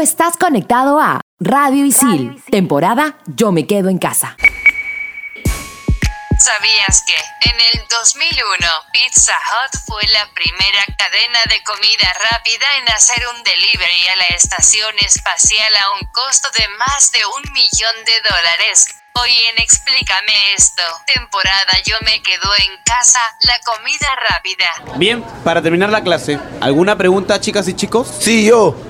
estás conectado a Radio Isil, temporada Yo me quedo en casa. ¿Sabías que en el 2001 Pizza Hut fue la primera cadena de comida rápida en hacer un delivery a la estación espacial a un costo de más de un millón de dólares? Hoy en Explícame esto, temporada Yo me quedo en casa, la comida rápida. Bien, para terminar la clase, ¿alguna pregunta chicas y chicos? Sí, yo.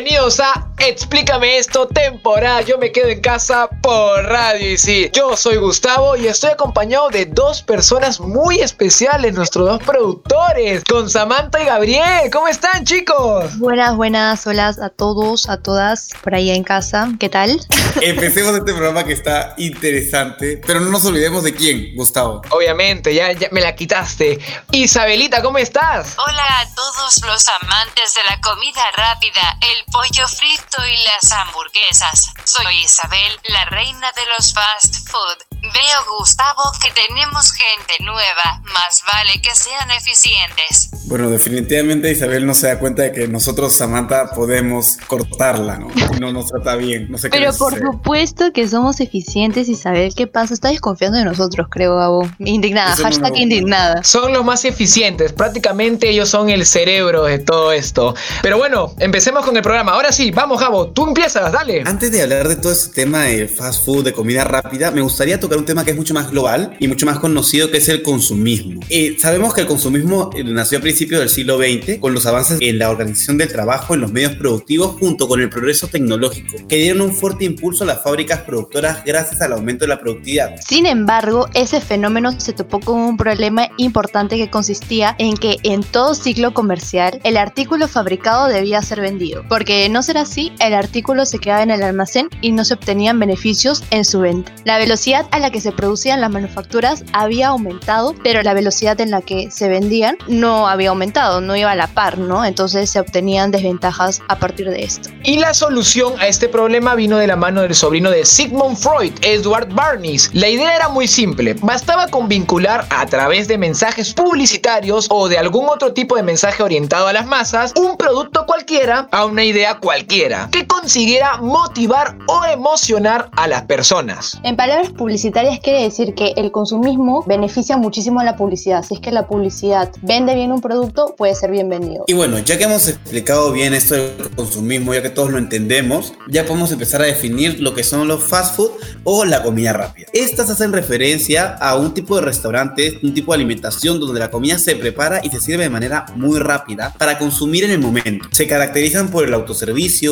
Benny. Bienvenidos a Explícame esto, temporada Yo me quedo en casa por Radio y sí. Yo soy Gustavo y estoy acompañado de dos personas muy especiales, nuestros dos productores, con Samantha y Gabriel. ¿Cómo están, chicos? Buenas, buenas, hola a todos, a todas por ahí en casa. ¿Qué tal? Empecemos este programa que está interesante, pero no nos olvidemos de quién, Gustavo. Obviamente, ya, ya me la quitaste. Isabelita, ¿cómo estás? Hola a todos los amantes de la comida rápida, el pollo frito y las hamburguesas. Soy Isabel, la reina de los fast food. Veo, Gustavo, que tenemos gente nueva. Más vale que sean eficientes. Bueno, definitivamente Isabel no se da cuenta de que nosotros, Samantha, podemos cortarla, ¿no? No nos trata bien. No sé qué Pero por sucede. supuesto que somos eficientes, Isabel. ¿Qué pasa? Está desconfiando de nosotros, creo, Gabo. Indignada, Eso no hashtag me- indignada. Son los más eficientes, prácticamente ellos son el cerebro de todo esto. Pero bueno, empecemos con el programa. Ahora sí, vamos Gabo, tú empiezas, dale. Antes de hablar de todo este tema de fast food, de comida rápida, me gustaría tocar un tema que es mucho más global y mucho más conocido, que es el consumismo. Eh, sabemos que el consumismo eh, nació a principios del siglo XX con los avances en la organización del trabajo en los medios productivos junto con el progreso tecnológico, que dieron un fuerte impulso a las fábricas productoras gracias al aumento de la productividad. Sin embargo, ese fenómeno se topó con un problema importante que consistía en que en todo ciclo comercial el artículo fabricado debía ser vendido, porque no ser así, el artículo se quedaba en el almacén y no se obtenían beneficios en su venta. La velocidad a la que se producían las manufacturas había aumentado, pero la velocidad en la que se vendían no había aumentado, no iba a la par, ¿no? Entonces se obtenían desventajas a partir de esto. Y la solución a este problema vino de la mano del sobrino de Sigmund Freud, Edward Barnes. La idea era muy simple, bastaba con vincular a través de mensajes publicitarios o de algún otro tipo de mensaje orientado a las masas un producto cualquiera a una idea cualquiera que consiguiera motivar o emocionar a las personas. En palabras publicitarias quiere decir que el consumismo beneficia muchísimo a la publicidad. Si es que la publicidad vende bien un producto, puede ser bien vendido. Y bueno, ya que hemos explicado bien esto del consumismo, ya que todos lo entendemos, ya podemos empezar a definir lo que son los fast food o la comida rápida. Estas hacen referencia a un tipo de restaurantes, un tipo de alimentación donde la comida se prepara y se sirve de manera muy rápida para consumir en el momento. Se caracterizan por el autoservicio,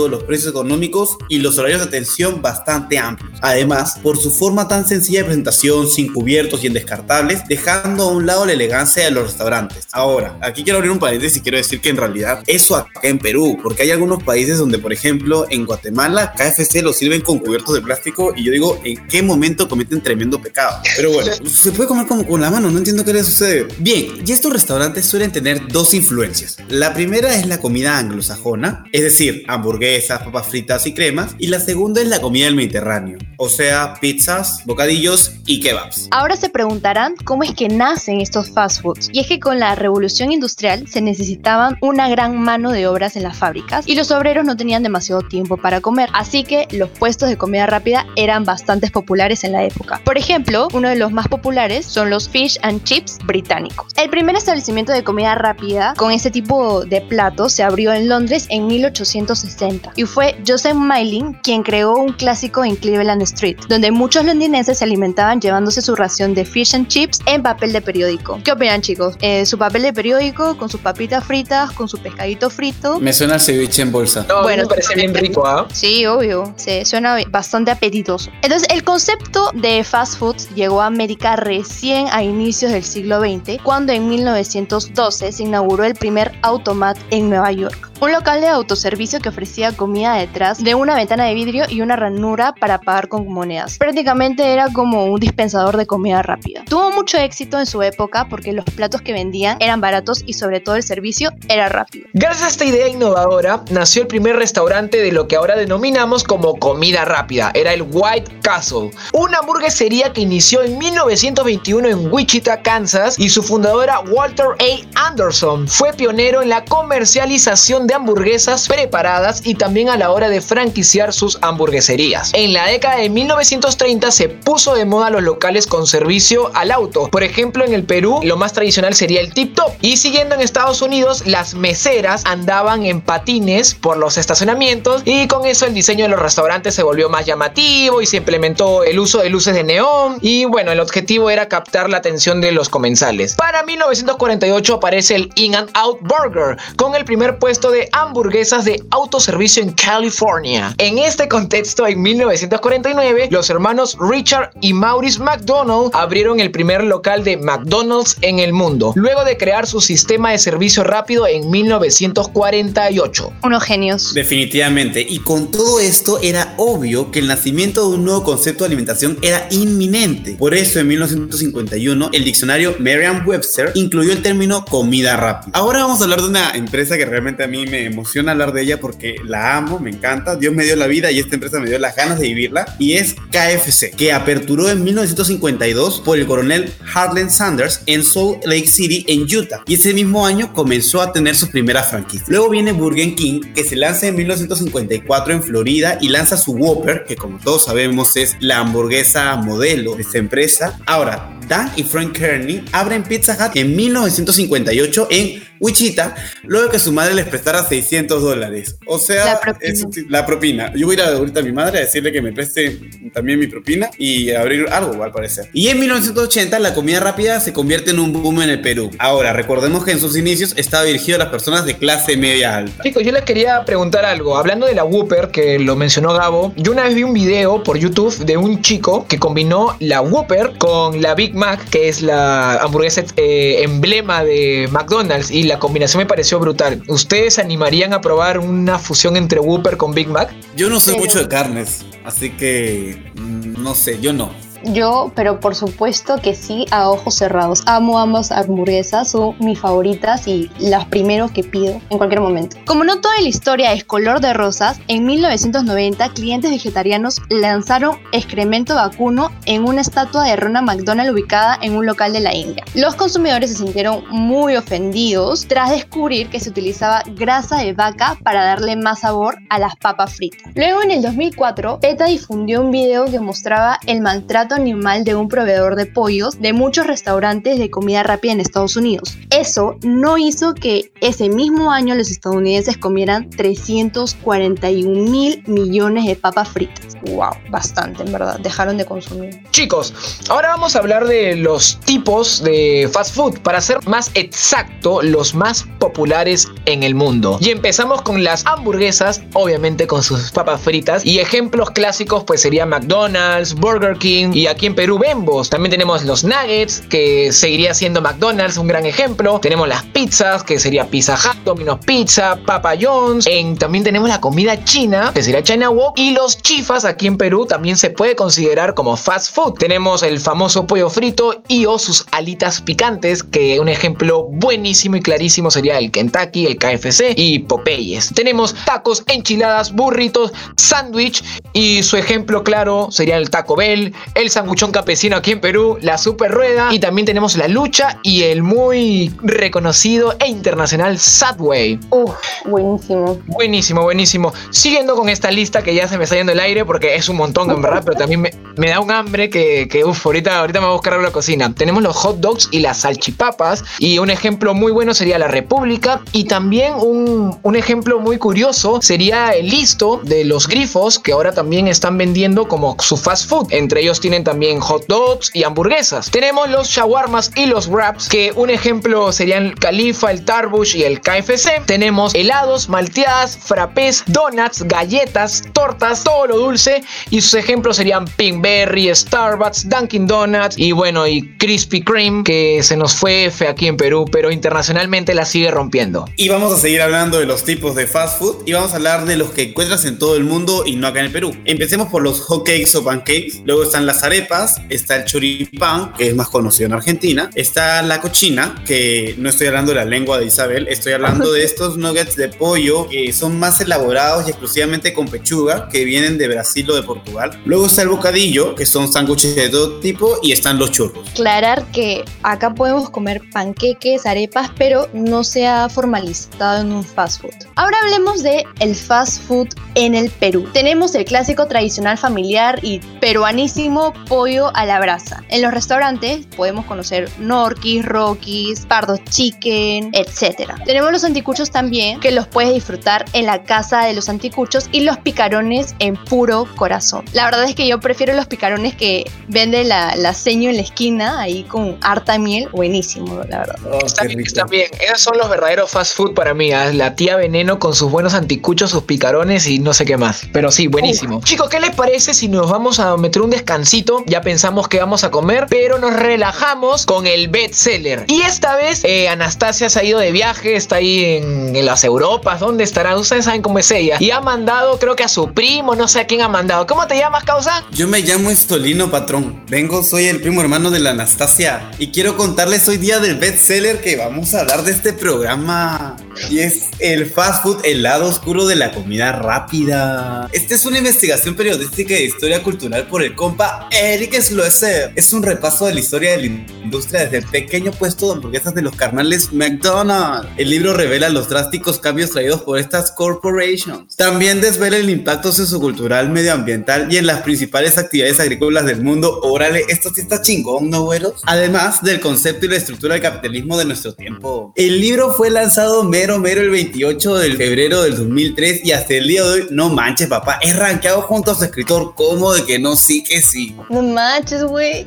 los precios económicos y los horarios de atención bastante amplios. Además, por su forma tan sencilla de presentación, sin cubiertos y en descartables, dejando a un lado la elegancia de los restaurantes. Ahora, aquí quiero abrir un paréntesis y quiero decir que en realidad eso acá en Perú, porque hay algunos países donde, por ejemplo, en Guatemala, KFC lo sirven con cubiertos de plástico y yo digo, ¿en qué momento cometen tremendo pecado? Pero bueno, se puede comer como con la mano, no entiendo qué le sucede. Bien, y estos restaurantes suelen tener dos influencias. La primera es la comida anglosajona, es decir, hamburguesas, papas fritas y cremas. Y la segunda es la comida del Mediterráneo, o sea, pizzas, bocadillos y kebabs. Ahora se preguntarán cómo es que nacen estos fast foods. Y es que con la revolución industrial se necesitaban una gran mano de obras en las fábricas y los obreros no tenían demasiado tiempo para comer. Así que los puestos de comida rápida eran bastante populares en la época. Por ejemplo, uno de los más populares son los fish and chips británicos. El primer establecimiento de comida rápida con este tipo de platos se abrió en Londres en 1800 1960 y fue Joseph Mylin quien creó un clásico en Cleveland Street, donde muchos londinenses se alimentaban llevándose su ración de fish and chips en papel de periódico. ¿Qué opinan chicos? Eh, su papel de periódico con sus papitas fritas, con su pescadito frito. Me suena a ceviche en bolsa. No, bueno, me parece bien rico, ¿ah? ¿eh? Sí, obvio. Sí, suena bastante apetitoso. Entonces, el concepto de fast food llegó a América recién a inicios del siglo XX, cuando en 1912 se inauguró el primer automat en Nueva York un local de autoservicio que ofrecía comida detrás de una ventana de vidrio y una ranura para pagar con monedas. Prácticamente era como un dispensador de comida rápida. Tuvo mucho éxito en su época porque los platos que vendían eran baratos y sobre todo el servicio era rápido. Gracias a esta idea innovadora, nació el primer restaurante de lo que ahora denominamos como comida rápida. Era el White Castle, una hamburguesería que inició en 1921 en Wichita, Kansas, y su fundadora Walter A. Anderson fue pionero en la comercialización de hamburguesas preparadas y también a la hora de franquiciar sus hamburgueserías. En la década de 1930 se puso de moda los locales con servicio al auto. Por ejemplo, en el Perú lo más tradicional sería el tip top. Y siguiendo en Estados Unidos, las meseras andaban en patines por los estacionamientos y con eso el diseño de los restaurantes se volvió más llamativo y se implementó el uso de luces de neón y bueno, el objetivo era captar la atención de los comensales. Para 1948 aparece el In and Out Burger con el primer puesto de hamburguesas de autoservicio en California. En este contexto, en 1949, los hermanos Richard y Maurice McDonald abrieron el primer local de McDonald's en el mundo, luego de crear su sistema de servicio rápido en 1948. Unos genios. Definitivamente. Y con todo esto era obvio que el nacimiento de un nuevo concepto de alimentación era inminente. Por eso en 1951 el diccionario Merriam-Webster incluyó el término comida rápida. Ahora vamos a hablar de una empresa que realmente a mí me emociona hablar de ella porque la amo, me encanta. Dios me dio la vida y esta empresa me dio las ganas de vivirla. Y es KFC, que aperturó en 1952 por el coronel Harlan Sanders en Salt Lake City, en Utah. Y ese mismo año comenzó a tener su primera franquicia. Luego viene Burger King, que se lanza en 1954 en Florida y lanza su Whopper, que como todos sabemos es la hamburguesa modelo de esta empresa. Ahora, Dan y Frank Kearney abren Pizza Hut en 1958 en Wichita, luego que su madre les prestara 600 dólares. O sea, la propina. la propina. Yo voy a ir ahorita a mi madre a decirle que me preste también mi propina y abrir algo, al parecer. Y en 1980 la comida rápida se convierte en un boom en el Perú. Ahora, recordemos que en sus inicios estaba dirigido a las personas de clase media alta. Chicos, yo les quería preguntar algo. Hablando de la Whopper, que lo mencionó Gabo, yo una vez vi un video por YouTube de un chico que combinó la Whopper con la Big Mac, que es la hamburguesa eh, emblema de McDonald's, y la combinación me pareció brutal. ¿Ustedes animarían a probar una fusión entre Whopper con Big Mac? Yo no soy mucho de carnes, así que mm, no sé, yo no. Yo, pero por supuesto que sí, a ojos cerrados. Amo ambas hamburguesas, son mis favoritas y las primeros que pido en cualquier momento. Como no toda la historia es color de rosas, en 1990 clientes vegetarianos lanzaron excremento vacuno en una estatua de Ronald McDonald ubicada en un local de la India. Los consumidores se sintieron muy ofendidos tras descubrir que se utilizaba grasa de vaca para darle más sabor a las papas fritas. Luego en el 2004, PETA difundió un video que mostraba el maltrato animal de un proveedor de pollos de muchos restaurantes de comida rápida en Estados Unidos. Eso no hizo que ese mismo año los estadounidenses comieran 341 mil millones de papas fritas. Wow, bastante en verdad, dejaron de consumir. Chicos, ahora vamos a hablar de los tipos de fast food, para ser más exacto, los más populares en el mundo. Y empezamos con las hamburguesas, obviamente con sus papas fritas, y ejemplos clásicos pues serían McDonald's, Burger King, y aquí en Perú Bembos. También tenemos los nuggets, que seguiría siendo McDonald's, un gran ejemplo. Tenemos las pizzas, que sería Pizza Hut, Domino's Pizza, Papa John's. En, también tenemos la comida china, que sería China Wok. Y los chifas aquí en Perú también se puede considerar como fast food. Tenemos el famoso pollo frito y o sus alitas picantes, que un ejemplo buenísimo y clarísimo sería el Kentucky, el KFC y Popeyes. Tenemos tacos, enchiladas, burritos, sándwich y su ejemplo claro sería el Taco Bell, el el sanguchón campesino aquí en Perú, la super rueda y también tenemos la lucha y el muy reconocido e internacional Subway. Uf, buenísimo. Buenísimo, buenísimo. Siguiendo con esta lista que ya se me está yendo el aire porque es un montón en verdad, pero también me, me da un hambre que, que uf, ahorita, ahorita me voy a buscar en la cocina. Tenemos los hot dogs y las salchipapas y un ejemplo muy bueno sería la República y también un, un ejemplo muy curioso sería el listo de los grifos que ahora también están vendiendo como su fast food. Entre ellos tienen también hot dogs y hamburguesas. Tenemos los shawarmas y los wraps que un ejemplo serían el Califa, el Tarbush y el KFC. Tenemos helados, malteadas, frappés, donuts, galletas, tortas, todo lo dulce y sus ejemplos serían Pinkberry, Starbucks, Dunkin' Donuts y bueno, y Krispy Kreme que se nos fue F aquí en Perú, pero internacionalmente la sigue rompiendo. Y vamos a seguir hablando de los tipos de fast food y vamos a hablar de los que encuentras en todo el mundo y no acá en el Perú. Empecemos por los hot cakes o pancakes, luego están las arepas, está el choripán, que es más conocido en Argentina, está la cochina, que no estoy hablando de la lengua de Isabel, estoy hablando de estos nuggets de pollo que son más elaborados y exclusivamente con pechuga, que vienen de Brasil o de Portugal. Luego está el bocadillo, que son sándwiches de todo tipo, y están los churros. Aclarar que acá podemos comer panqueques, arepas, pero no se ha formalizado en un fast food. Ahora hablemos de el fast food en el Perú. Tenemos el clásico tradicional familiar y peruanísimo pollo a la brasa. En los restaurantes podemos conocer Norquis, Rockies, Pardo Chicken, etc. Tenemos los anticuchos también, que los puedes disfrutar en la casa de los anticuchos y los picarones en puro corazón. La verdad es que yo prefiero los picarones que vende la, la seño en la esquina, ahí con harta miel. Buenísimo, la verdad. Oh, Está qué bien, rico. está bien. Esos son los verdaderos fast food para mí. ¿ah? La tía Veneno con sus buenos anticuchos, sus picarones y no sé qué más. Pero sí, buenísimo. Chicos, ¿qué les parece si nos vamos a meter un descansito? Ya pensamos que vamos a comer, pero nos relajamos con el bestseller. Y esta vez eh, Anastasia se ha ido de viaje, está ahí en, las Europas. ¿Dónde estará? Ustedes saben cómo es ella. Y ha mandado, creo que a su primo, no sé a quién ha mandado. ¿Cómo te llamas, causa? Yo me llamo Estolino, patrón. Vengo, soy el primo hermano de la Anastasia. Y quiero contarles hoy día del bestseller que vamos a hablar de este programa. Y es el fast food, el lado oscuro de la comida rápida. Esta es una investigación periodística de historia cultural por el compa Eric Sloeser. Es un repaso de la historia de la industria desde el pequeño puesto de hamburguesas de los carnales McDonald's. El libro revela los drásticos cambios traídos por estas corporations. También desvela el impacto sociocultural, medioambiental y en las principales actividades agrícolas del mundo. Órale, esto sí está chingón, ¿no, güeros? Además del concepto y la estructura del capitalismo de nuestro tiempo. El libro fue lanzado mero, mero el 28 de febrero del 2003 y hasta el día de hoy, no manches, papá, es rankeado junto a su escritor como de que no, sí que sí. No manches, güey.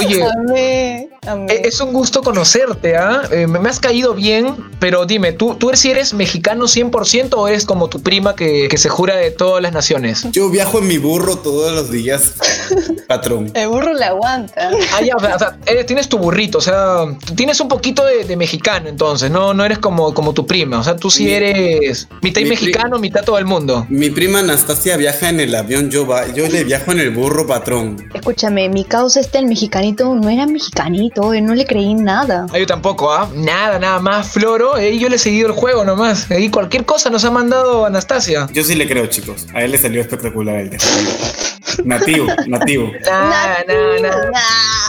Oye, Amé, amé. Eh, Es un gusto conocerte, ¿ah? Eh, me me has caído bien, pero dime, ¿tú, tú eres, si eres mexicano 100% o eres como tu prima que, que se jura de todas las naciones? Yo viajo en mi burro todos los días, patrón. El burro le aguanta. Ah, ya, o sea, eres- tienes tu burrito, o sea, tienes un poquito de, de mexicano entonces, no, no eres como, como tu prima, o sea, tú sí Mi- eres mitad mi pri- mexicano, mitad todo el mundo. Mi prima Anastasia viaja en el avión, yo, va, yo le viajo en el burro, patrón. Escúchame, mi causa este, el mexicanito, no era mexicanito, eh, no le creí nada. Ah, yo tampoco, ¿ah? Nada, nada más, Floro, eh, yo le he seguido el juego nomás, ahí cualquier cosa nos ha mandado Anastasia. Yo sí le creo, chicos. A él le salió espectacular el desafío. Nativo, nativo. Nada, nada, nada.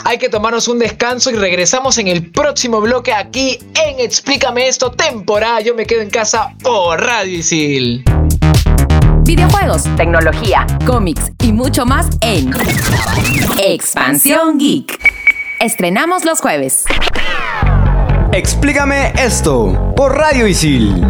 Hay que tomarnos un descanso y regresamos en el próximo bloque aquí en Explícame esto, temporada. Yo me quedo en casa por Radio Isil. Videojuegos, tecnología, cómics y mucho más en Expansión Geek. Estrenamos los jueves. Explícame esto por Radio Isil.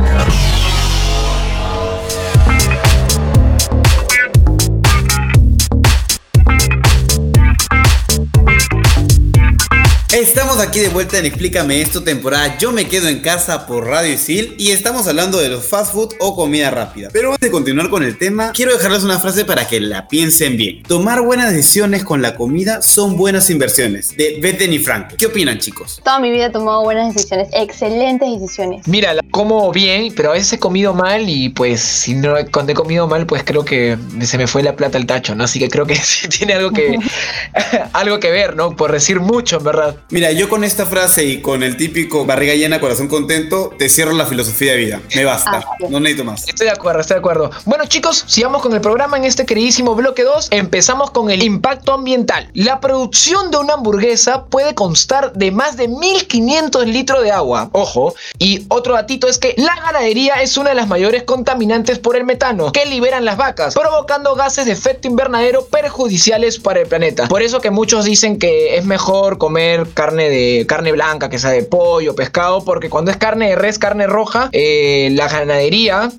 Estamos aquí de vuelta en Explícame esto, temporada Yo me quedo en casa por Radio Isil y estamos hablando de los fast food o comida rápida. Pero antes de continuar con el tema, quiero dejarles una frase para que la piensen bien. Tomar buenas decisiones con la comida son buenas inversiones. De Bethany Frank. ¿Qué opinan, chicos? Toda mi vida he tomado buenas decisiones, excelentes decisiones. Mira, la como bien, pero a veces he comido mal y pues si no cuando he comido mal, pues creo que se me fue la plata al tacho, ¿no? Así que creo que sí tiene algo que algo que ver, ¿no? Por decir mucho, en verdad. Mira, yo con esta frase y con el típico barriga llena, corazón contento, te cierro la filosofía de vida. Me basta. Ah, no necesito más. Estoy de acuerdo, estoy de acuerdo. Bueno, chicos, sigamos con el programa en este queridísimo bloque 2. Empezamos con el impacto ambiental. La producción de una hamburguesa puede constar de más de 1500 litros de agua. Ojo. Y otro datito es que la ganadería es una de las mayores contaminantes por el metano que liberan las vacas, provocando gases de efecto invernadero perjudiciales para el planeta. Por eso que muchos dicen que es mejor comer carne de carne blanca, que sea de pollo, pescado, porque cuando es carne de res, carne roja, eh, la ganadería,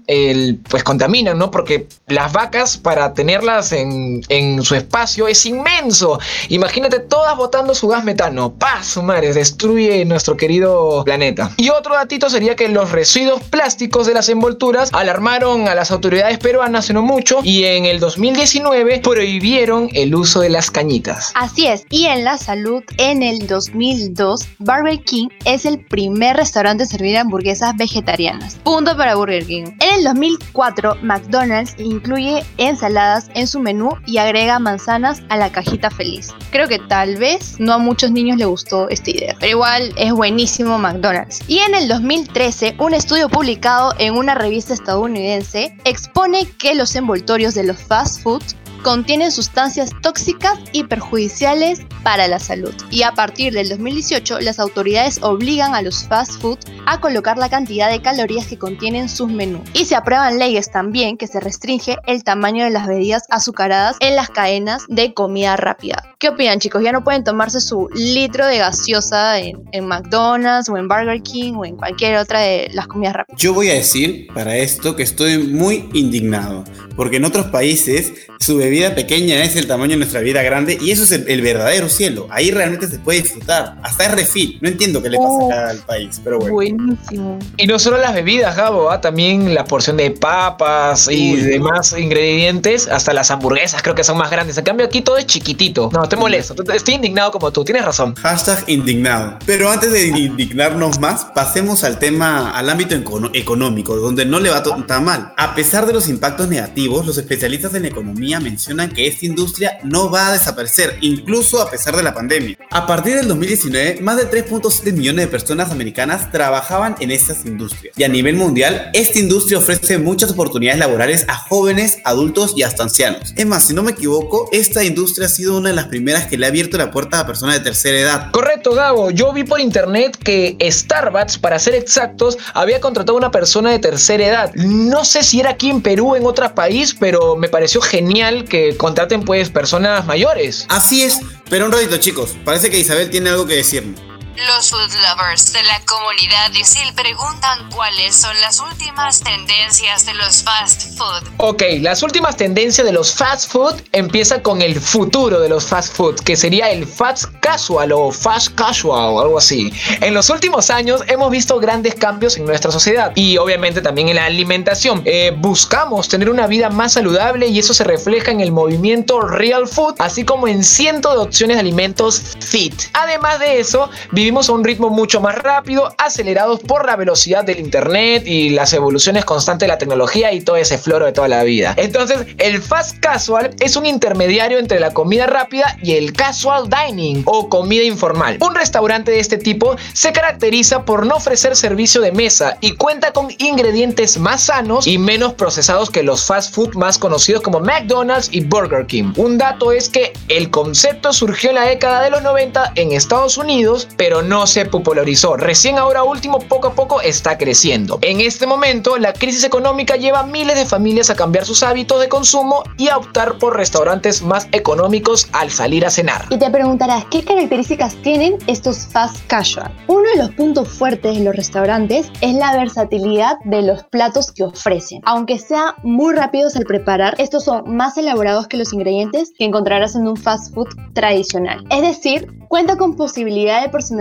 pues contaminan, ¿no? Porque las vacas, para tenerlas en, en su espacio, es inmenso. Imagínate todas botando su gas metano. ¡Paz, madre! Destruye nuestro querido planeta. Y otro datito sería que los residuos plásticos de las envolturas alarmaron a las autoridades peruanas hace no mucho y en el 2019 prohibieron el uso de las cañitas. Así es, y en la salud, en el 2002, Burger King es el primer restaurante en servir hamburguesas vegetarianas. Punto para Burger King. En el 2004, McDonald's incluye ensaladas en su menú y agrega manzanas a la cajita feliz. Creo que tal vez no a muchos niños le gustó esta idea, pero igual es buenísimo McDonald's. Y en el 2013, un estudio publicado en una revista estadounidense expone que los envoltorios de los fast foods contienen sustancias tóxicas y perjudiciales para la salud. Y a partir del 2018, las autoridades obligan a los fast food a colocar la cantidad de calorías que contienen sus menús. Y se aprueban leyes también que se restringe el tamaño de las bebidas azucaradas en las cadenas de comida rápida. ¿Qué opinan chicos? Ya no pueden tomarse su litro de gaseosa en, en McDonald's o en Burger King o en cualquier otra de las comidas rápidas. Yo voy a decir para esto que estoy muy indignado, porque en otros países su bebida pequeña es el tamaño de nuestra vida grande y eso es el, el verdadero cielo. Ahí realmente se puede disfrutar. Hasta es refil. No entiendo qué le pasa Oh. acá al país, pero bueno. Buenísimo. Y no solo las bebidas, Gabo, ¿ah? también la porción de papas y Uy. demás ingredientes, hasta las hamburguesas creo que son más grandes. En cambio aquí todo es chiquitito. No, te molesto. Estoy indignado como tú, tienes razón. Hashtag indignado. Pero antes de indignarnos más, pasemos al tema, al ámbito econo- económico, donde no le va tan mal. A pesar de los impactos negativos, los especialistas en economía mencionan que esta industria no va a desaparecer, incluso a pesar de la pandemia. A partir del 2019, más de 3.7 millones de personas americanas trabajaban en estas industrias. Y a nivel mundial, esta industria ofrece muchas oportunidades laborales a jóvenes, adultos y hasta ancianos. Es más, si no me equivoco, esta industria ha sido una de las primeras que le ha abierto la puerta a personas de tercera edad. Correcto, Gabo. Yo vi por internet que Starbucks, para ser exactos, había contratado a una persona de tercera edad. No sé si era aquí en Perú o en otro país, pero me pareció genial que contraten pues personas mayores. Así es, pero un ratito chicos, parece que Isabel tiene algo que decirme. Los food lovers de la comunidad ISIL preguntan cuáles son las últimas tendencias de los fast food. Ok, las últimas tendencias de los fast food empieza con el futuro de los fast food, que sería el fast casual o fast casual o algo así. En los últimos años hemos visto grandes cambios en nuestra sociedad y obviamente también en la alimentación. Eh, buscamos tener una vida más saludable y eso se refleja en el movimiento real food, así como en cientos de opciones de alimentos fit. Además de eso, vivimos a un ritmo mucho más rápido, acelerados por la velocidad del internet y las evoluciones constantes de la tecnología y todo ese floro de toda la vida. Entonces, el fast casual es un intermediario entre la comida rápida y el casual dining o comida informal. Un restaurante de este tipo se caracteriza por no ofrecer servicio de mesa y cuenta con ingredientes más sanos y menos procesados que los fast food más conocidos como McDonald's y Burger King. Un dato es que el concepto surgió en la década de los 90 en Estados Unidos, pero no se popularizó. Recién ahora último, poco a poco está creciendo. En este momento, la crisis económica lleva a miles de familias a cambiar sus hábitos de consumo y a optar por restaurantes más económicos al salir a cenar. Y te preguntarás, ¿qué características tienen estos fast casual? Uno de los puntos fuertes de los restaurantes es la versatilidad de los platos que ofrecen. Aunque sean muy rápidos al preparar, estos son más elaborados que los ingredientes que encontrarás en un fast food tradicional. Es decir, cuenta con posibilidad de personalizar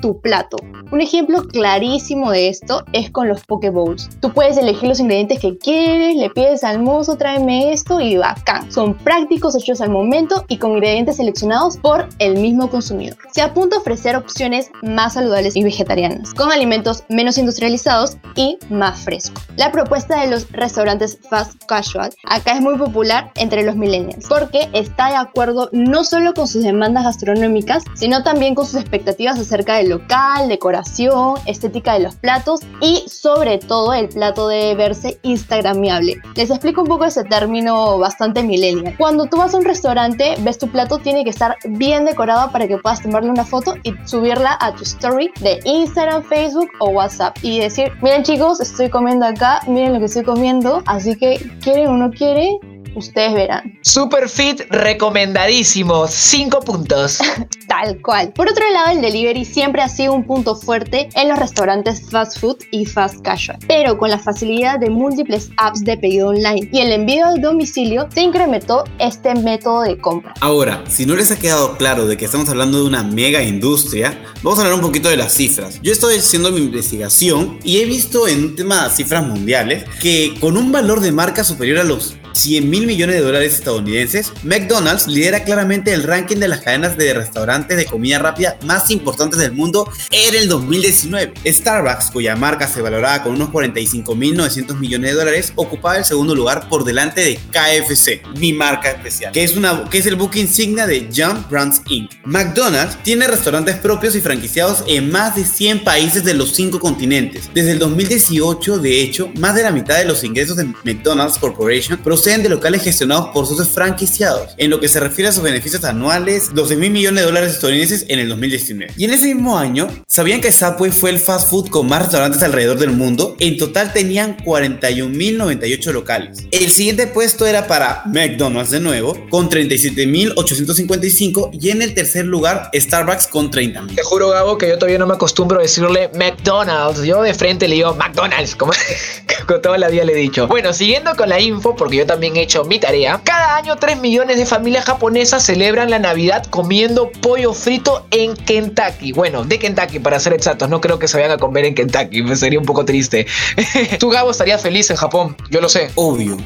tu plato. Un ejemplo clarísimo de esto es con los Poke Bowls. Tú puedes elegir los ingredientes que quieres, le pides al mozo, tráeme esto y bacán. Son prácticos, hechos al momento y con ingredientes seleccionados por el mismo consumidor. Se apunta a ofrecer opciones más saludables y vegetarianas, con alimentos menos industrializados y más frescos. La propuesta de los restaurantes fast casual acá es muy popular entre los millennials, porque está de acuerdo no solo con sus demandas gastronómicas, sino también con sus expectativas acerca del local, decoración, estética de los platos y sobre todo el plato debe verse instagramiable. Les explico un poco ese término bastante millennial. Cuando tú vas a un restaurante, ves tu plato tiene que estar bien decorado para que puedas tomarle una foto y subirla a tu story de Instagram, Facebook o WhatsApp y decir, miren chicos, estoy comiendo acá, miren lo que estoy comiendo, así que quieren o no quieren, ustedes verán. Super Fit recomendadísimo, 5 puntos. Tal cual. Por otro lado, el delivery siempre ha sido un punto fuerte en los restaurantes fast food y fast casual. Pero con la facilidad de múltiples apps de pedido online y el envío al domicilio, se incrementó este método de compra. Ahora, si no les ha quedado claro de que estamos hablando de una mega industria, vamos a hablar un poquito de las cifras. Yo estoy haciendo mi investigación y he visto en un tema de cifras mundiales que con un valor de marca superior a los 100 mil millones de dólares estadounidenses, McDonald's lidera claramente el ranking de las cadenas de restaurantes de comida rápida más importantes del mundo en el 2019. Starbucks, cuya marca se valoraba con unos 45 mil 900 millones de dólares, ocupaba el segundo lugar por delante de KFC, mi marca especial, que es, una, que el book insignia de Jump Brands Inc. McDonald's tiene restaurantes propios y franquiciados en más de 100 países de los 5 continentes. Desde el 2018, de hecho, más de la mitad de los ingresos de McDonald's Corporation proceden de locales gestionados por socios franquiciados. En lo que se refiere a sus beneficios anuales, 12 mil millones de dólares estadounidenses en el 2019. Y en ese mismo año, ¿sabían que Subway fue el fast food con más restaurantes alrededor del mundo? En total tenían 41.098 locales. El siguiente puesto era para McDonald's de nuevo, con 37.855 y en el tercer lugar Starbucks con 30.000. Te juro, Gabo, que yo todavía no me acostumbro a decirle McDonald's. Yo de frente le digo McDonald's, como, como toda la vida le he dicho. Bueno, siguiendo con la info, porque yo también he hecho mi tarea. Cada año 3 millones de familias japonesas celebran la Navidad comiendo pollo frito en Kentucky. Bueno, de Kentucky para ser exactos. No creo que se vayan a comer en Kentucky. Me sería un poco triste. Tú, Gabo, estarías feliz en Japón. Yo lo sé. Obvio,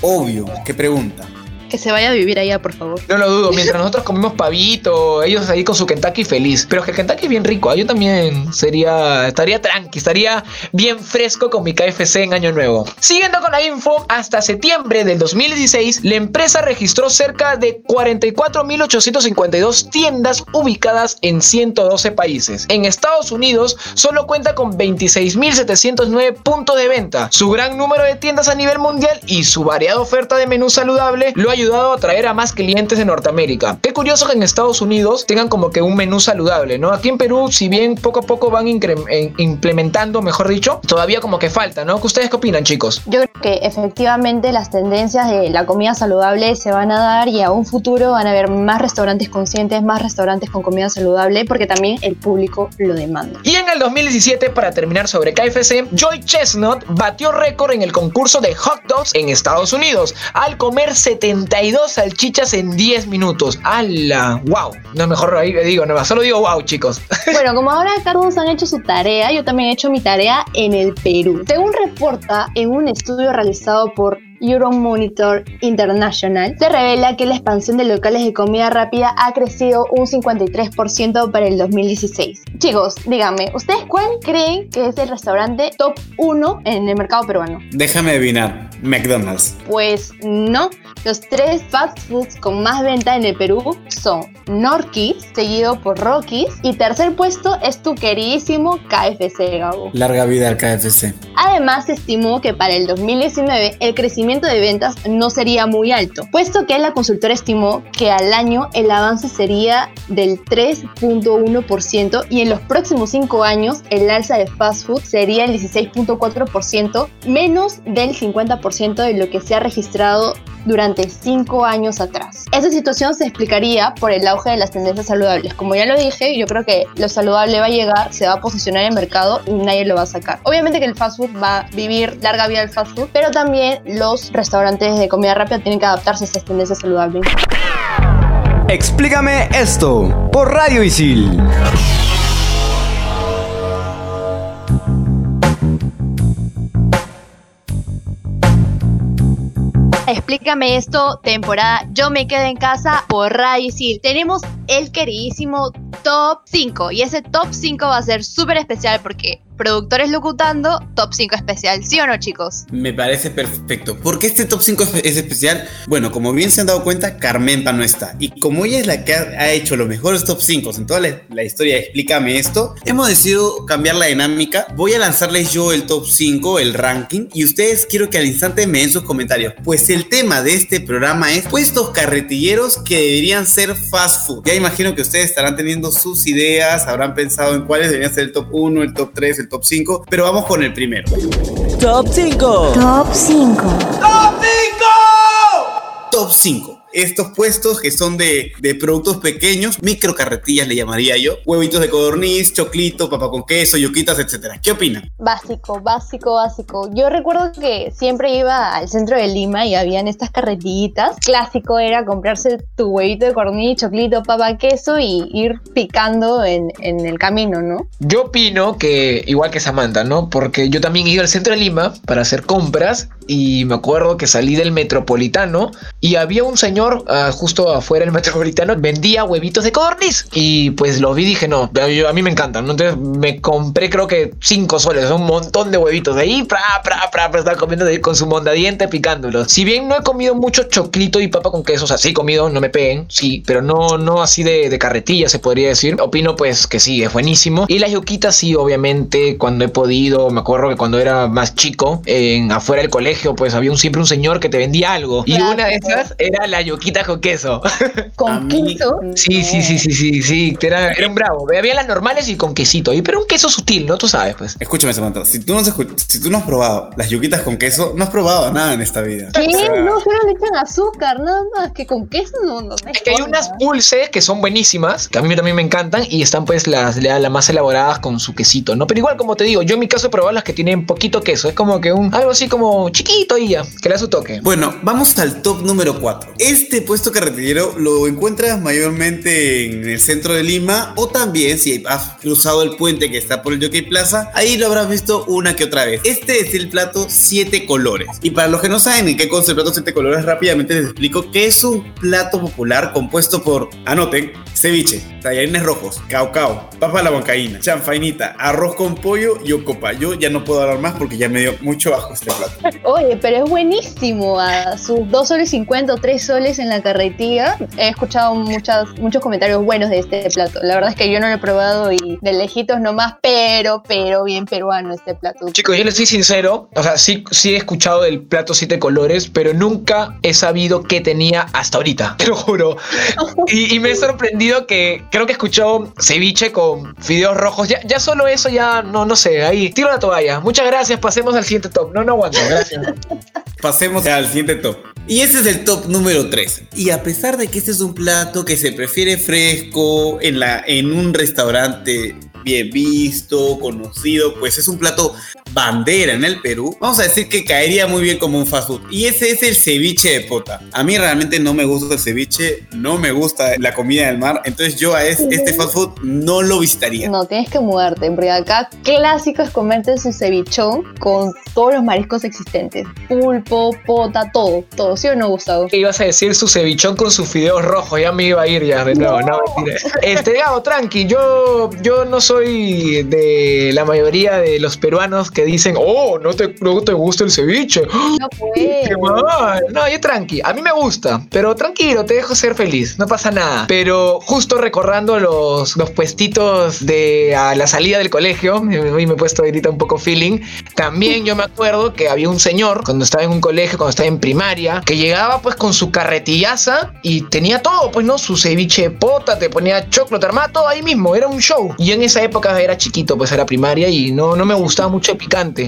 obvio. ¿Qué pregunta? Que se vaya a vivir allá, por favor. No lo dudo. Mientras nosotros comemos pavito, ellos ahí con su Kentucky feliz. Pero es que Kentucky es bien rico. ¿ah? Yo también sería, estaría tranqui, estaría bien fresco con mi KFC en Año Nuevo. Siguiendo con la info, hasta septiembre del 2016, la empresa registró cerca de 44.852 tiendas ubicadas en 112 países. En Estados Unidos, solo cuenta con 26.709 puntos de venta. Su gran número de tiendas a nivel mundial y su variada oferta de menú saludable lo ha ayudado a atraer a más clientes de Norteamérica. Qué curioso que en Estados Unidos tengan como que un menú saludable, ¿no? Aquí en Perú, si bien poco a poco van eh, implementando, mejor dicho, todavía como que falta, ¿no? ¿Qué ustedes qué opinan, chicos? Yo creo que efectivamente las tendencias de la comida saludable se van a dar y a un futuro van a haber más restaurantes conscientes, más restaurantes con comida saludable, porque también el público lo demanda. Y en el 2017, para terminar sobre KFC, Joy Chestnut batió récord en el concurso de hot dogs en Estados Unidos al comer 70 32 salchichas en 10 minutos. ¡Hala! ¡Wow! No, mejor ahí digo nada solo digo wow, chicos. Bueno, como ahora todos han hecho su tarea, yo también he hecho mi tarea en el Perú. Según reporta en un estudio realizado por Euromonitor International, se revela que la expansión de locales de comida rápida ha crecido un 53% para el 2016. Chicos, díganme, ¿ustedes cuál creen que es el restaurante top 1 en el mercado peruano? Déjame adivinar, McDonald's. Pues no, los tres fast foods con más venta en el Perú son Norquis, seguido por Rockies, y tercer puesto es tu queridísimo KFC, Gabo. Larga vida al KFC. Además, se estimó que para el 2019 el crecimiento de ventas no sería muy alto, puesto que la consultora estimó que al año el avance sería del 3.1% y en los próximos 5 años el alza de fast food sería el 16.4%, menos del 50% de lo que se ha registrado durante 5 años atrás. Esta situación se explicaría por el auge de las tendencias saludables. Como ya lo dije, yo creo que lo saludable va a llegar, se va a posicionar en el mercado y nadie lo va a sacar. Obviamente que el fast food va a vivir larga vida del fast food, pero también los restaurantes de comida rápida tienen que adaptarse a estas tendencias saludables. Explícame esto por Radio Isil. Explícame esto, temporada Yo me quedo en casa por Radio Sil. Tenemos el queridísimo top 5 y ese top 5 va a ser súper especial porque productores locutando, top 5 especial, ¿sí o no, chicos? Me parece perfecto. ¿Por qué este top 5 es especial? Bueno, como bien se han dado cuenta, Carmenpa no está. Y como ella es la que ha hecho los mejores top 5 en toda la, historia Explícame esto, hemos decidido cambiar la dinámica. Voy a lanzarles yo el top 5, el ranking, y ustedes quiero que al instante me den sus comentarios. Pues el tema de este programa es puestos carretilleros que deberían ser fast food. Ya imagino que ustedes estarán teniendo sus ideas, habrán pensado en cuáles deberían ser el top 1, el top 3, el top 5, pero vamos con el primero. Top 5. Top 5. Top 5. Top 5 estos puestos que son de, productos pequeños, micro carretillas le llamaría yo, huevitos de codorniz, choclito, papa con queso, yuquitas, etcétera. ¿Qué opinan? Básico, básico, básico. Yo recuerdo que siempre iba al centro de Lima y habían estas carretillitas. Clásico era comprarse tu huevito de codorniz, choclito, papa, queso y ir picando en, en el camino, ¿no? Yo opino que igual que Samantha, ¿no? Porque yo también iba al centro de Lima para hacer compras y me acuerdo que salí del metropolitano y había un señor ah, justo afuera del metropolitano vendía huevitos de codorniz y pues lo vi y dije no a mí me encantan entonces me compré creo que cinco soles un montón de huevitos de ahí pra, pra, pra, pra estaba comiendo de, con su mondadiente picándolos si bien no he comido mucho choclito y papa con queso o comido no me peguen sí pero no no así de, de carretilla se podría decir. Opino pues que sí es buenísimo. Y las yuquitas sí obviamente cuando he podido me acuerdo que cuando era más chico en afuera del colegio pues había un, siempre un señor que te vendía algo. Y una de esas era la yoquita con queso. ¿Con queso? Sí, sí, sí, sí, sí, sí. Era, era un bravo. Había las normales y con quesito. Y, pero un queso sutil, ¿no? Tú sabes, pues. Escúchame, Samantha. Si tú no has, si tú no has probado las yuquitas con queso, no has probado nada en esta vida. ¿Qué? no, solo le echan azúcar, nada más. Que con queso no, no Es que hay unas dulces que son buenísimas, que a mí también me encantan, y están pues las, las más elaboradas con su quesito, ¿no? Pero igual, como te digo, yo en mi caso he probado las que tienen poquito queso. Es como que un algo así como chiquito y ya, que le su toque. Bueno, vamos al top número 4. Este puesto carretillero lo encuentras mayormente en el centro de Lima o también si has cruzado el puente que está por el Jockey Plaza, ahí lo habrás visto una que otra vez. Este es el plato 7 colores. Y para los que no saben en qué consta el plato 7 colores, rápidamente les explico que es un plato popular compuesto por, anoten, ceviche, tallarines rojos, caucao, papa a la bancaína, chanfainita, arroz con pollo y ocopa. Yo ya no puedo hablar más porque ya me dio mucho bajo este plato. Oye, pero es buenísimo. A sus 2 soles 50 o 3 soles en la carretilla. He escuchado muchas, muchos comentarios buenos de este plato. La verdad es que yo no lo he probado y de lejitos nomás, pero, pero bien peruano este plato. Chicos, yo les soy sincero. O sea, sí, sí he escuchado del plato 7 colores, pero nunca he sabido qué tenía hasta ahorita. Te lo juro. y, me he sorprendido que creo que escuchó ceviche con fideos rojos. Ya, ya solo eso, ya no, no sé. Ahí tiro la toalla. Muchas gracias. Pasemos al siguiente top. No, no aguanto. Gracias. Pasemos al siguiente top. Y ese es el top número 3. Y a pesar de que este es un plato que se prefiere fresco en, la, en un restaurante bien visto, conocido, pues es un plato bandera en el Perú, vamos a decir que caería muy bien como un fast food. Y ese es el ceviche de pota. A mí realmente no me gusta el ceviche, no me gusta la comida del mar, entonces yo a este, fast food no lo visitaría. No, tienes que mudarte, porque acá clásico es comerte su cevichón con todos los mariscos existentes. Pulpo, pota, todo, todo. ¿Sí o no, Gustavo? ¿Qué ibas a decir su cevichón con sus fideos rojos? Ya me iba a ir ya de nuevo, no, Este, Gabo, tranqui, yo, yo no soy de la mayoría de los peruanos que dicen, oh, no te, no te gusta el ceviche. No Qué mal. No, yo tranqui. A mí me gusta, pero tranquilo, te dejo ser feliz. No pasa nada. Pero justo recordando los, los puestitos de a la salida del colegio, hoy me he puesto ahorita un poco feeling. También yo me acuerdo que había un señor cuando estaba en un colegio, cuando estaba en primaria, que llegaba pues con su carretillaza y tenía todo, pues no, su ceviche pota, te ponía chocolate armado, todo ahí mismo, era un show. Y en esa época era chiquito, pues era primaria y no, no me gustaba mucho el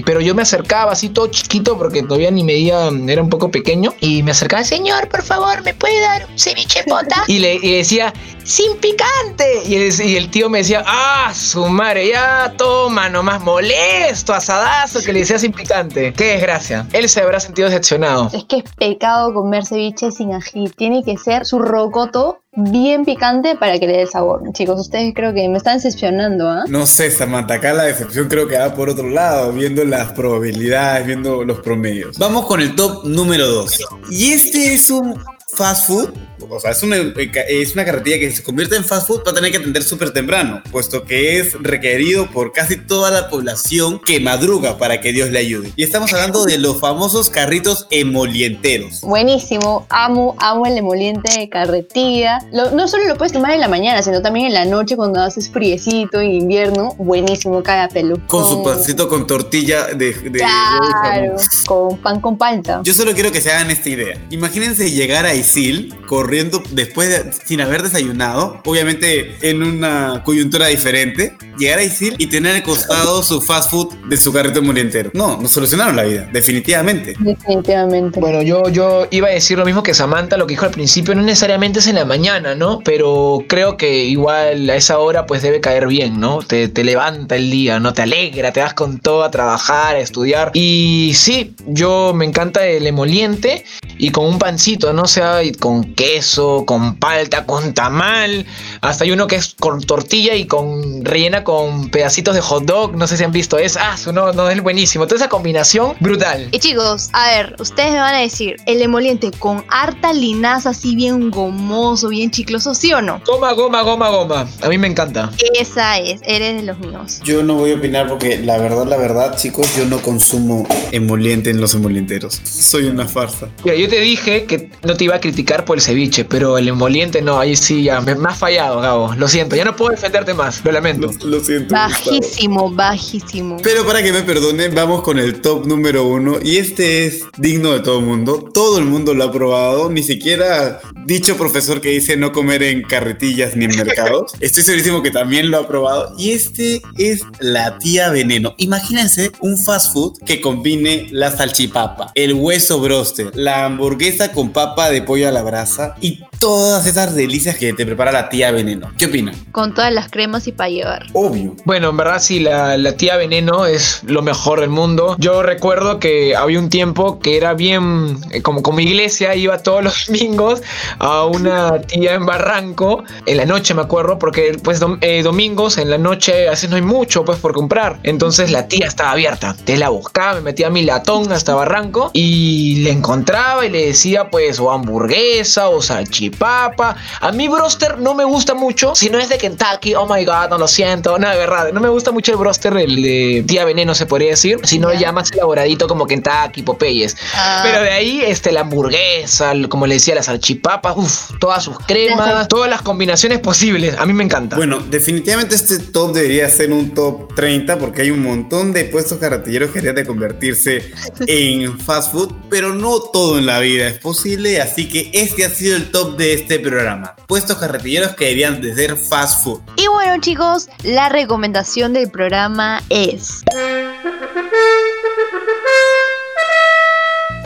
pero yo me acercaba así todo chiquito porque todavía ni medía, era un poco pequeño. Y me acercaba, señor, por favor, ¿me puede dar un ceviche pota? y, le, decía, sin picante. Y el, y el, tío me decía, ah, su madre, ya toma, nomás molesto, asadazo, que le decía sin picante. Qué desgracia. Él se habrá sentido decepcionado. Es que es pecado comer ceviche sin ají. Tiene que ser su rocoto bien picante para que le dé sabor. Chicos, ustedes creo que me están decepcionando, ¿ah? No sé, Samantha, acá la decepción creo que va por otro lado, viendo las probabilidades, viendo los promedios. Vamos con el top número 2. Y este es un fast food, o sea, es una, es una carretilla que se convierte en fast food, va a tener que atender súper temprano, puesto que es requerido por casi toda la población que madruga para que Dios le ayude. Y estamos hablando de los famosos carritos emolienteros. Buenísimo, amo, amo el emoliente de carretilla. Lo- no solo lo puedes tomar en la mañana, sino también en la noche cuando haces friecito en invierno. Buenísimo, cae a pelo. Con su pancito con tortilla de, de Claro, con pan con palta. Yo solo quiero que se hagan esta idea. Imagínense llegar a Isil corriendo después de, sin haber desayunado, obviamente en una coyuntura diferente, llegar a Isil y tener al costado su fast food de su carrito molientero. No, nos solucionaron la vida, definitivamente. Definitivamente. Bueno, yo, yo iba a decir lo mismo que Samantha, lo que dijo al principio, no necesariamente es en la mañana, ¿no? Pero creo que igual a esa hora pues debe caer bien, ¿no? Te, te levanta el día, ¿no? Te alegra, te das con todo a trabajar, a estudiar. Y sí, yo me encanta el emoliente y con un pancito, ¿no? O sea, y con queso, con palta, con tamal. Hasta hay uno que es con tortilla y con rellena con pedacitos de hot dog. No sé si han visto, es, ah, no, no, es buenísimo. Toda esa combinación, brutal. Y chicos, a ver, ustedes me van a decir, el emoliente con harta linaza así bien gomoso, bien chicloso, ¿sí o no? Goma, goma, goma, goma. A mí me encanta. Esa es, eres de los míos. Yo no voy a opinar porque la verdad, la verdad, chicos, yo no consumo emoliente en los emolienteros. Soy una farsa. Mira, yo te dije que no te iba a criticar por el ceviche, pero el emoliente no, ahí sí ya me, me has fallado, Gabo. Lo siento, ya no puedo defenderte más, lo lamento. Lo siento. Bajísimo, bajísimo. Pero para que me perdonen, vamos con el top número uno. Y este es digno de todo el mundo. Todo el mundo lo ha probado. Ni siquiera dicho profesor que dice no comer en carretillas ni en mercados. Estoy segurísimo que también lo ha probado. Y este es la tía veneno. Imagínense un fast food que combine la salchipapa, el hueso broster, la hamburguesa con papa de pollo a la brasa y todas esas delicias que te prepara la tía veneno. ¿Qué opinan? Con todas las cremas y para llevar. Obvio. Bueno, en verdad sí, la, la tía Veneno es lo mejor del mundo. Yo recuerdo que había un tiempo que era bien, eh, como como iglesia, iba todos los domingos a una tía en Barranco, en la noche me acuerdo, porque pues dom- eh, domingos en la noche a veces no hay mucho pues por comprar. Entonces la tía estaba abierta. Te la buscaba, me metía mi latón hasta Barranco y le encontraba y le decía pues o hamburguesa o salchipapa. A mí broster no me gusta mucho, si no es de Kentucky, oh my god, no lo siento, no, de verdad, no me gusta mucho el broster el de tía veneno se podría decir, sino ya más elaboradito como Kentucky, Popeyes. Ah. Pero de ahí este la hamburguesa, el- como le decía la salchipapa, uff, todas sus cremas, todas las combinaciones posibles, a mí me encanta. Bueno, definitivamente este top debería ser un top 30 porque hay un montón de puestos carretilleros que deberían de convertirse en fast food, pero no todo en la vida es posible, así que este ha sido el top de este programa. Puestos carretilleros que deberían de ser fast food. Y bueno chicos, la recomendación del programa es...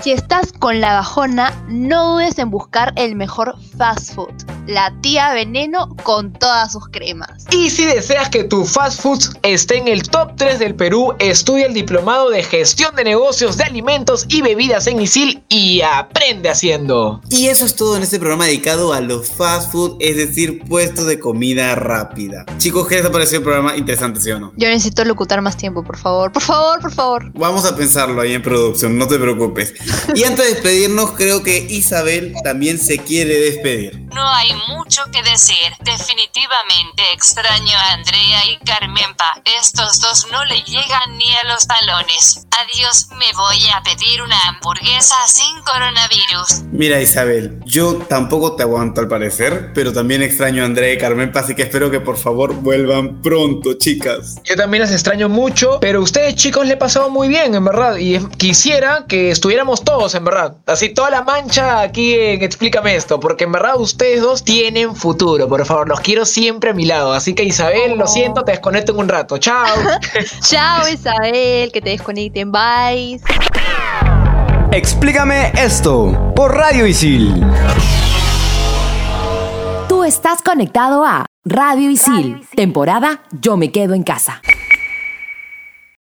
Si estás con la bajona, no dudes en buscar el mejor fast food. La tía veneno con todas sus cremas. Y si deseas que tu fast food esté en el top 3 del Perú, estudia el diplomado de gestión de negocios de alimentos y bebidas en ISIL y aprende haciendo. Y eso es todo en este programa dedicado a los fast food, es decir, puestos de comida rápida. Chicos, ¿qué les ha parecido el programa? Interesante, ¿sí o no? Yo necesito locutar más tiempo, por favor. Por favor, por favor. Vamos a pensarlo ahí en producción, no te preocupes. Y antes de despedirnos, creo que Isabel también se quiere despedir. No hay mucho que decir. Definitivamente extraño a Andrea y Carmenpa. Estos dos no le llegan ni a los talones. Adiós, me voy a pedir una hamburguesa sin coronavirus. Mira, Isabel, yo tampoco te aguanto al parecer, pero también extraño a Andrea y Carmen, así que espero que por favor vuelvan pronto, chicas. Yo también las extraño mucho, pero ustedes chicos le he pasado muy bien, en verdad. Y quisiera que estuviéramos todos, en verdad. Así toda la mancha aquí en Explícame esto, porque en verdad ustedes dos tienen futuro, por favor. Los quiero siempre a mi lado. Así que Isabel, lo siento, te desconecto en un rato. Chao. Chao Isabel, que te desconecten. Bye. Explícame esto por Radio Isil. Tú estás conectado a Radio Isil, temporada Yo me quedo en casa.